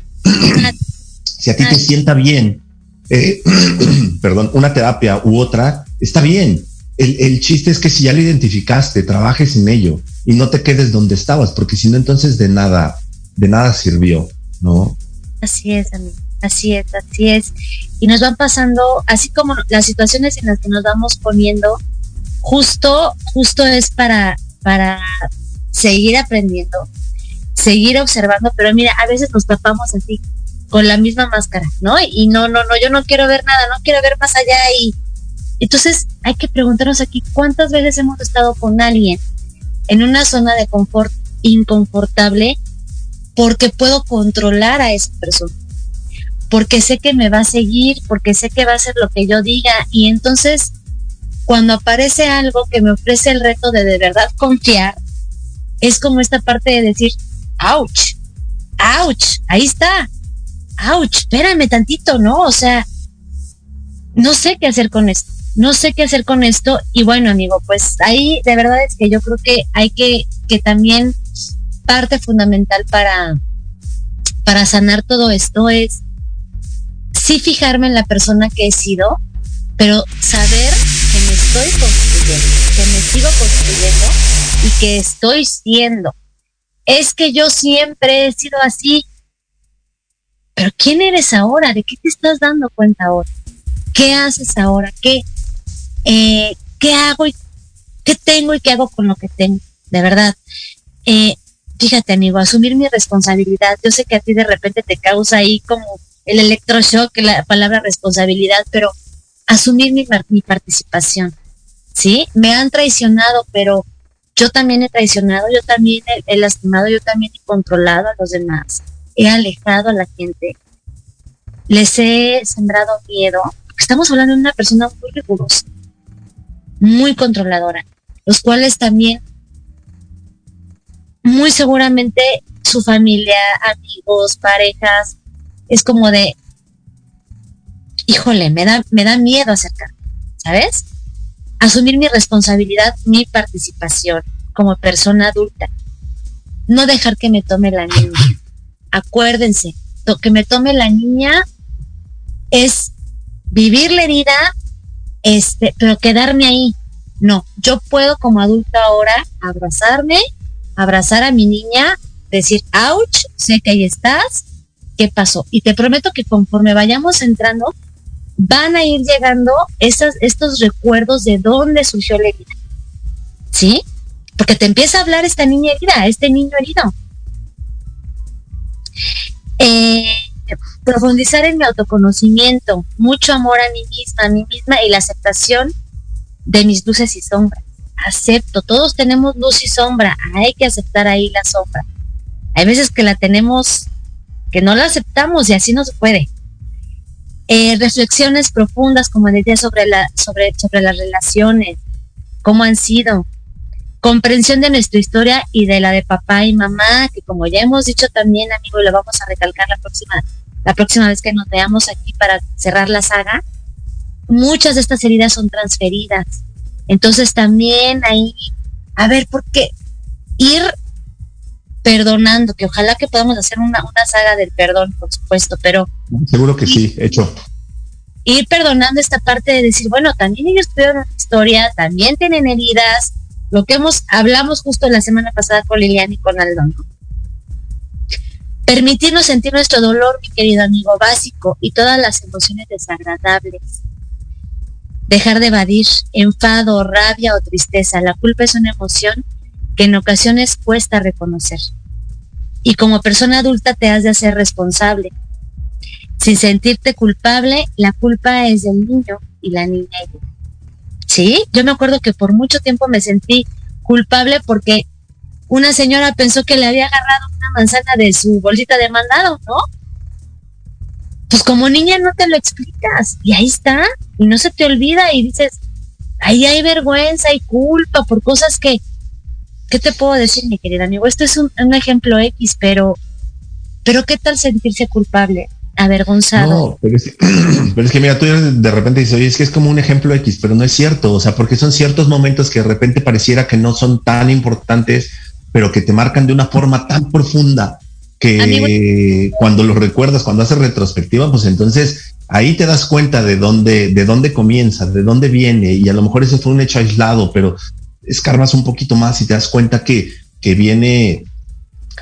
si a ti te sienta bien, eh, perdón, una terapia u otra, está bien. El, el, chiste es que si ya lo identificaste, trabajes en ello y no te quedes donde estabas, porque si no, entonces de nada, de nada sirvió, ¿no? Así es, amigo. Así es, así es. Y nos van pasando, así como las situaciones en las que nos vamos poniendo, justo, justo es para, para seguir aprendiendo, seguir observando, pero mira, a veces nos tapamos así, con la misma máscara, ¿no? Y no, no, no, yo no quiero ver nada, no quiero ver más allá y entonces hay que preguntarnos aquí cuántas veces hemos estado con alguien en una zona de confort inconfortable porque puedo controlar a esa persona, porque sé que me va a seguir, porque sé que va a hacer lo que yo diga y entonces cuando aparece algo que me ofrece el reto de de verdad confiar, es como esta parte de decir, ouch, ouch, ahí está, ouch, espérame tantito, ¿no? O sea, no sé qué hacer con esto, no sé qué hacer con esto y bueno, amigo, pues ahí de verdad es que yo creo que hay que, que también parte fundamental para, para sanar todo esto es sí fijarme en la persona que he sido, pero saber que me estoy construyendo, que me sigo construyendo y que estoy siendo. Es que yo siempre he sido así. Pero ¿quién eres ahora? ¿De qué te estás dando cuenta ahora? ¿Qué haces ahora? ¿Qué, eh, qué hago y qué tengo y qué hago con lo que tengo? De verdad. Eh, fíjate, amigo, asumir mi responsabilidad. Yo sé que a ti de repente te causa ahí como el electroshock, la palabra responsabilidad, pero asumir mi, mi participación. ¿Sí? Me han traicionado, pero yo también he traicionado, yo también he, lastimado, yo también he controlado a los demás, he alejado a la gente, les he sembrado miedo. Estamos hablando de una persona muy rigurosa, muy controladora, los cuales también muy seguramente su familia, amigos, parejas, es como de, híjole, me da, me da miedo acercarme, ¿sabes? Asumir mi responsabilidad, mi participación como persona adulta. No dejar que me tome la niña. Acuérdense, que me tome la niña es vivir la herida, este, pero quedarme ahí. No, yo puedo como adulta ahora abrazarme, abrazar a mi niña, decir, ouch, sé que ahí estás, ¿qué pasó? Y te prometo que conforme vayamos entrando, van a ir llegando esas, estos recuerdos de dónde surgió la herida. ¿Sí? Porque te empieza a hablar esta niña herida, este niño herido. Eh, profundizar en mi autoconocimiento, mucho amor a mí misma, a mí misma y la aceptación de mis luces y sombras. Acepto, todos tenemos luz y sombra, hay que aceptar ahí la sombra. Hay veces que la tenemos, que no la aceptamos y así no se puede. Eh, reflexiones profundas, como decía, sobre, la, sobre, sobre las relaciones, cómo han sido, comprensión de nuestra historia y de la de papá y mamá, que como ya hemos dicho también, amigo, y lo vamos a recalcar la próxima, la próxima vez que nos veamos aquí para cerrar la saga, muchas de estas heridas son transferidas. Entonces también ahí, a ver, ¿por qué? Ir perdonando, que ojalá que podamos hacer una, una saga del perdón, por supuesto, pero... Seguro que sí, hecho. Ir perdonando esta parte de decir, bueno, también ellos tuvieron una historia, también tienen heridas, lo que hemos, hablamos justo la semana pasada con Lilian y con Aldo. Permitirnos sentir nuestro dolor, mi querido amigo, básico y todas las emociones desagradables. Dejar de evadir enfado, rabia o tristeza. La culpa es una emoción que en ocasiones cuesta reconocer. Y como persona adulta te has de hacer responsable. Sin sentirte culpable, la culpa es del niño y la niña Sí, yo me acuerdo que por mucho tiempo me sentí culpable porque una señora pensó que le había agarrado una manzana de su bolsita de mandado, ¿no? Pues como niña no te lo explicas y ahí está y no se te olvida y dices, ahí hay vergüenza y culpa por cosas que, ¿qué te puedo decir, mi querida amigo? Esto es un, un ejemplo X, pero, pero ¿qué tal sentirse culpable? Avergonzado. No, pero es, que mira, tú de repente dices, oye, es que es como un ejemplo X, pero no es cierto, o sea, porque son ciertos momentos que de repente pareciera que no son tan importantes, pero que te marcan de una forma tan profunda que cuando los recuerdas, cuando haces retrospectiva, pues entonces ahí te das cuenta de dónde, de dónde comienza, de dónde viene, y a lo mejor ese fue un hecho aislado, pero escarbas un poquito más y te das cuenta que, que viene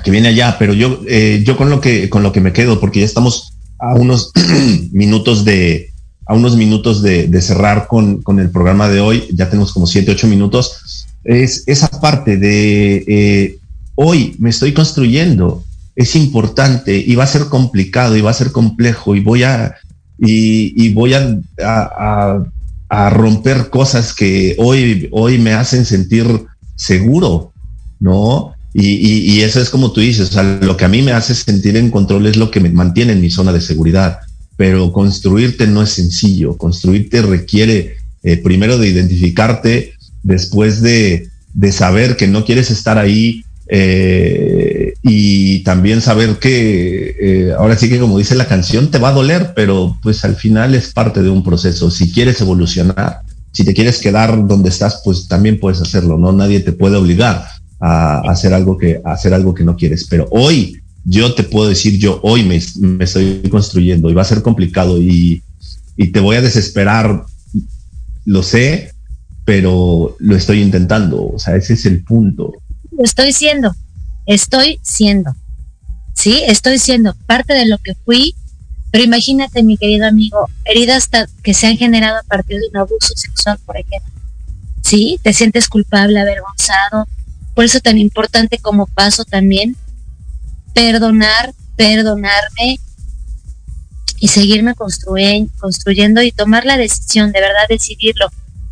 que viene allá, pero yo, eh, yo con lo que con lo que me quedo, porque ya estamos a unos minutos de a unos minutos de, cerrar con, el programa de hoy, ya tenemos como siete, ocho minutos, es esa parte de eh, hoy me estoy construyendo, es importante y va a ser complicado y va a ser complejo y voy a, y, voy a, a, romper cosas que hoy, hoy me hacen sentir seguro, ¿no? Y, eso es como tú dices, o sea, lo que a mí me hace sentir en control es lo que me mantiene en mi zona de seguridad. Pero construirte no es sencillo. Construirte requiere eh, primero de identificarte, después de, saber que no quieres estar ahí eh, y también saber que eh, ahora sí que como dice la canción te va a doler, pero pues al final es parte de un proceso. Si quieres evolucionar, si te quieres quedar donde estás, pues también puedes hacerlo, ¿no? Nadie te puede obligar a, hacer algo que hacer algo que no quieres. Pero hoy yo te puedo decir, yo hoy me, estoy construyendo y va a ser complicado y, te voy a desesperar, lo sé, pero lo estoy intentando. O sea, ese es el punto. Estoy siendo, estoy siendo. Sí, estoy siendo parte de lo que fui, pero imagínate, mi querido amigo, heridas que se han generado a partir de un abuso sexual, por ejemplo. Sí, te sientes culpable, avergonzado, por eso tan importante como paso también, perdonar, perdonarme y seguirme construyendo y tomar la decisión, de verdad decidirlo.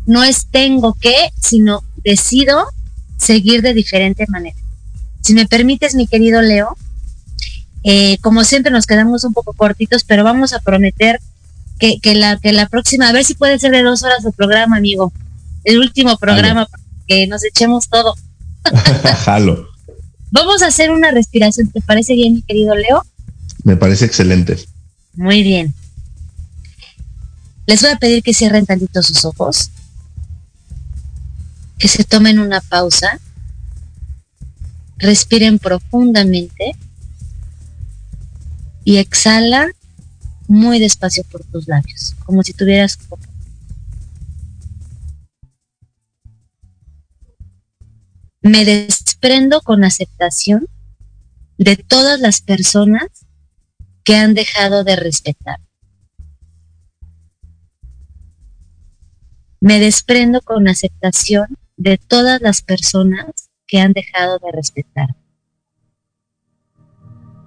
No es tengo que, sino decido seguir de diferente manera. Si me permites, mi querido Leo, eh, como siempre nos quedamos un poco cortitos, pero vamos a prometer que, la, que la próxima, a ver si puede ser de dos horas de programa, amigo. El último programa, que nos echemos todo. Jalo. Vamos a hacer una respiración. ¿Te parece bien, mi querido Leo? Me parece excelente. Muy bien. Les voy a pedir que cierren tantito sus ojos, que se tomen una pausa, respiren profundamente y exhala muy despacio por tus labios, como si tuvieras me desprendo con aceptación de todas las personas que han dejado de respetar. Me desprendo con aceptación de todas las personas que han dejado de respetar.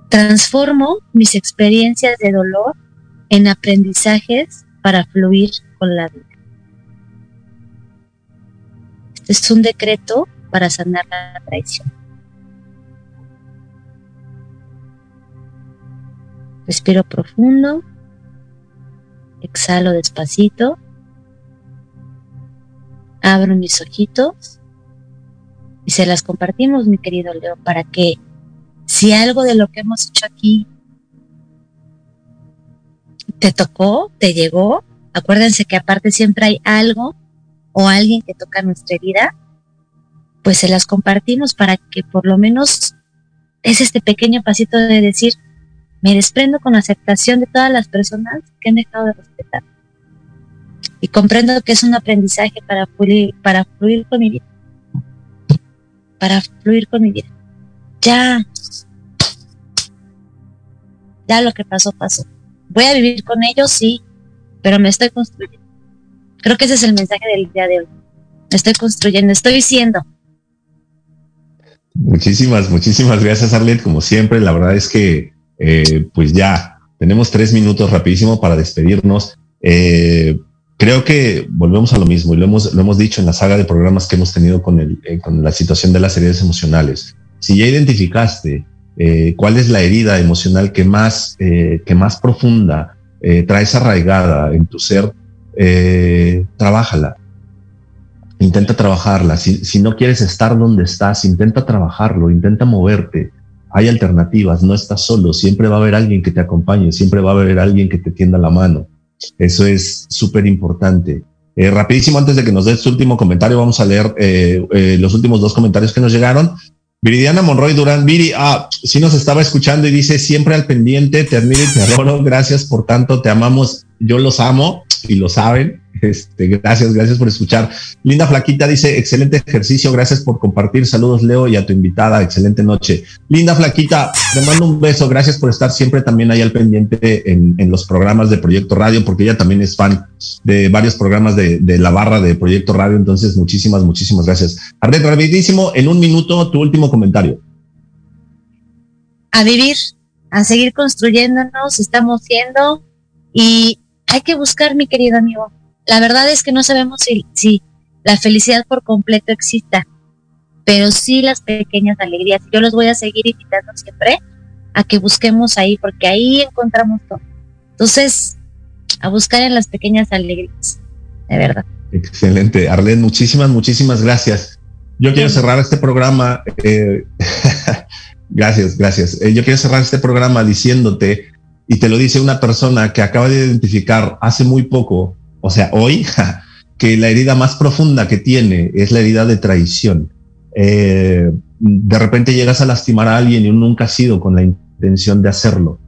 Transformo mis experiencias de dolor en aprendizajes para fluir con la vida. Este es un decreto para sanar la traición. Respiro profundo, exhalo despacito, abro mis ojitos. Y se las compartimos, mi querido Leo, para que si algo de lo que hemos hecho aquí te tocó, te llegó, acuérdense que aparte siempre hay algo o alguien que toca nuestra herida, pues se las compartimos para que por lo menos es este pequeño pasito de decir, me desprendo con aceptación de todas las personas que han dejado de respetar. Y comprendo que es un aprendizaje para fluir, para fluir con mi vida. para fluir con mi vida. Ya, ya lo que pasó, pasó. Voy a vivir con ellos, sí, pero me estoy construyendo. Creo que ese es el mensaje del día de hoy. Me estoy construyendo, estoy siendo. Muchísimas, muchísimas gracias, Arlet. Como siempre, la verdad es que, eh, pues ya tenemos tres minutos rapidísimo para despedirnos. Eh, creo que volvemos a lo mismo y lo hemos, lo hemos dicho en la saga de programas que hemos tenido con, el, eh, con la situación de las heridas emocionales. Si ya identificaste cuál es la herida emocional que más, que más profunda traes arraigada en tu ser, trabájala intenta trabajarla. Si, no quieres estar donde estás, intenta trabajarlo, intenta moverte. Hay alternativas, no estás solo, siempre va a haber alguien que te acompañe, siempre va a haber alguien que te tienda la mano. Eso es súper importante. Eh, rapidísimo, antes de que nos des tu último comentario, vamos a leer eh, eh, los últimos dos comentarios que nos llegaron. Viridiana Monroy Durán, Viri, ah, sí nos estaba escuchando y dice, siempre al pendiente, te admiro y te adoro, gracias por tanto, te amamos, yo los amo y lo saben. Este, gracias, gracias por escuchar. Linda Flaquita dice, excelente ejercicio, gracias por compartir. Saludos, Leo, y a tu invitada, excelente noche. Linda Flaquita, te mando un beso, gracias por estar siempre también ahí al pendiente en, los programas de Proyecto Radio, porque ella también es fan de varios programas de, la barra de Proyecto Radio, entonces muchísimas, muchísimas gracias. Arlet, rapidísimo, en un minuto, tu último comentario. A vivir, a seguir construyéndonos, estamos siendo y hay que buscar, mi querido amigo. La verdad es que no sabemos si, la felicidad por completo exista, pero sí las pequeñas alegrías. Yo los voy a seguir invitando siempre a que busquemos ahí, porque ahí encontramos todo. Entonces, a buscar en las pequeñas alegrías, de verdad. Excelente. Arlene, muchísimas, muchísimas gracias. Yo quiero cerrar este programa. Eh, gracias, gracias. Eh, yo quiero cerrar este programa diciéndote y te lo dice una persona que acaba de identificar hace muy poco, o sea, hoy, que la herida más profunda que tiene es la herida de traición. Eh, de repente llegas a lastimar a alguien y nunca ha sido con la intención de hacerlo.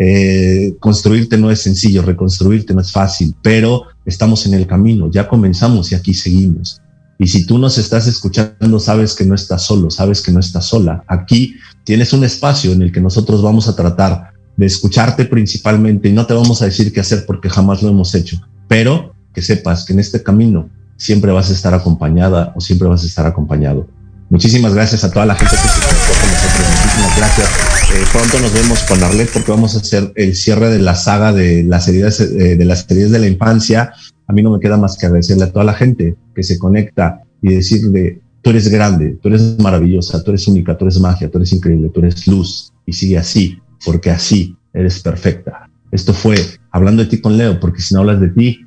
Eh, construirte no es sencillo, reconstruirte no es fácil, pero estamos en el camino, ya comenzamos y aquí seguimos. Y si tú nos estás escuchando, sabes que no estás solo, sabes que no estás sola. Aquí tienes un espacio en el que nosotros vamos a tratar de escucharte principalmente y no te vamos a decir qué hacer porque jamás lo hemos hecho, pero que sepas que en este camino siempre vas a estar acompañada o siempre vas a estar acompañado. Muchísimas gracias a toda la gente que se conectó con nosotros. Muchísimas gracias. Eh, pronto nos vemos con Arlet porque vamos a hacer el cierre de la saga de las heridas eh, de las heridas de la infancia. A mí no me queda más que agradecerle a toda la gente que se conecta y decirle, tú eres grande, tú eres maravillosa, tú eres única, tú eres magia, tú eres increíble, tú eres luz y sigue así porque así eres perfecta. Esto fue hablando de ti con Leo, porque si no hablas de ti.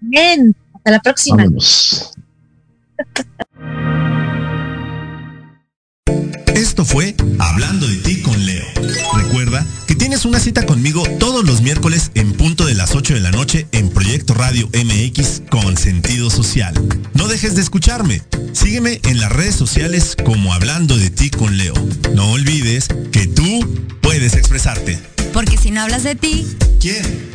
Bien, hasta la próxima. Esto fue Hablando de ti con Leo. Recuerda que tienes una cita conmigo todos los miércoles en punto de las 8 de la noche en Proyecto Radio MX con sentido social. No dejes de escucharme. Sígueme en las redes sociales como Hablando de ti con Leo. No olvides que tú puedes expresarte. Porque si no hablas de ti, ¿quién?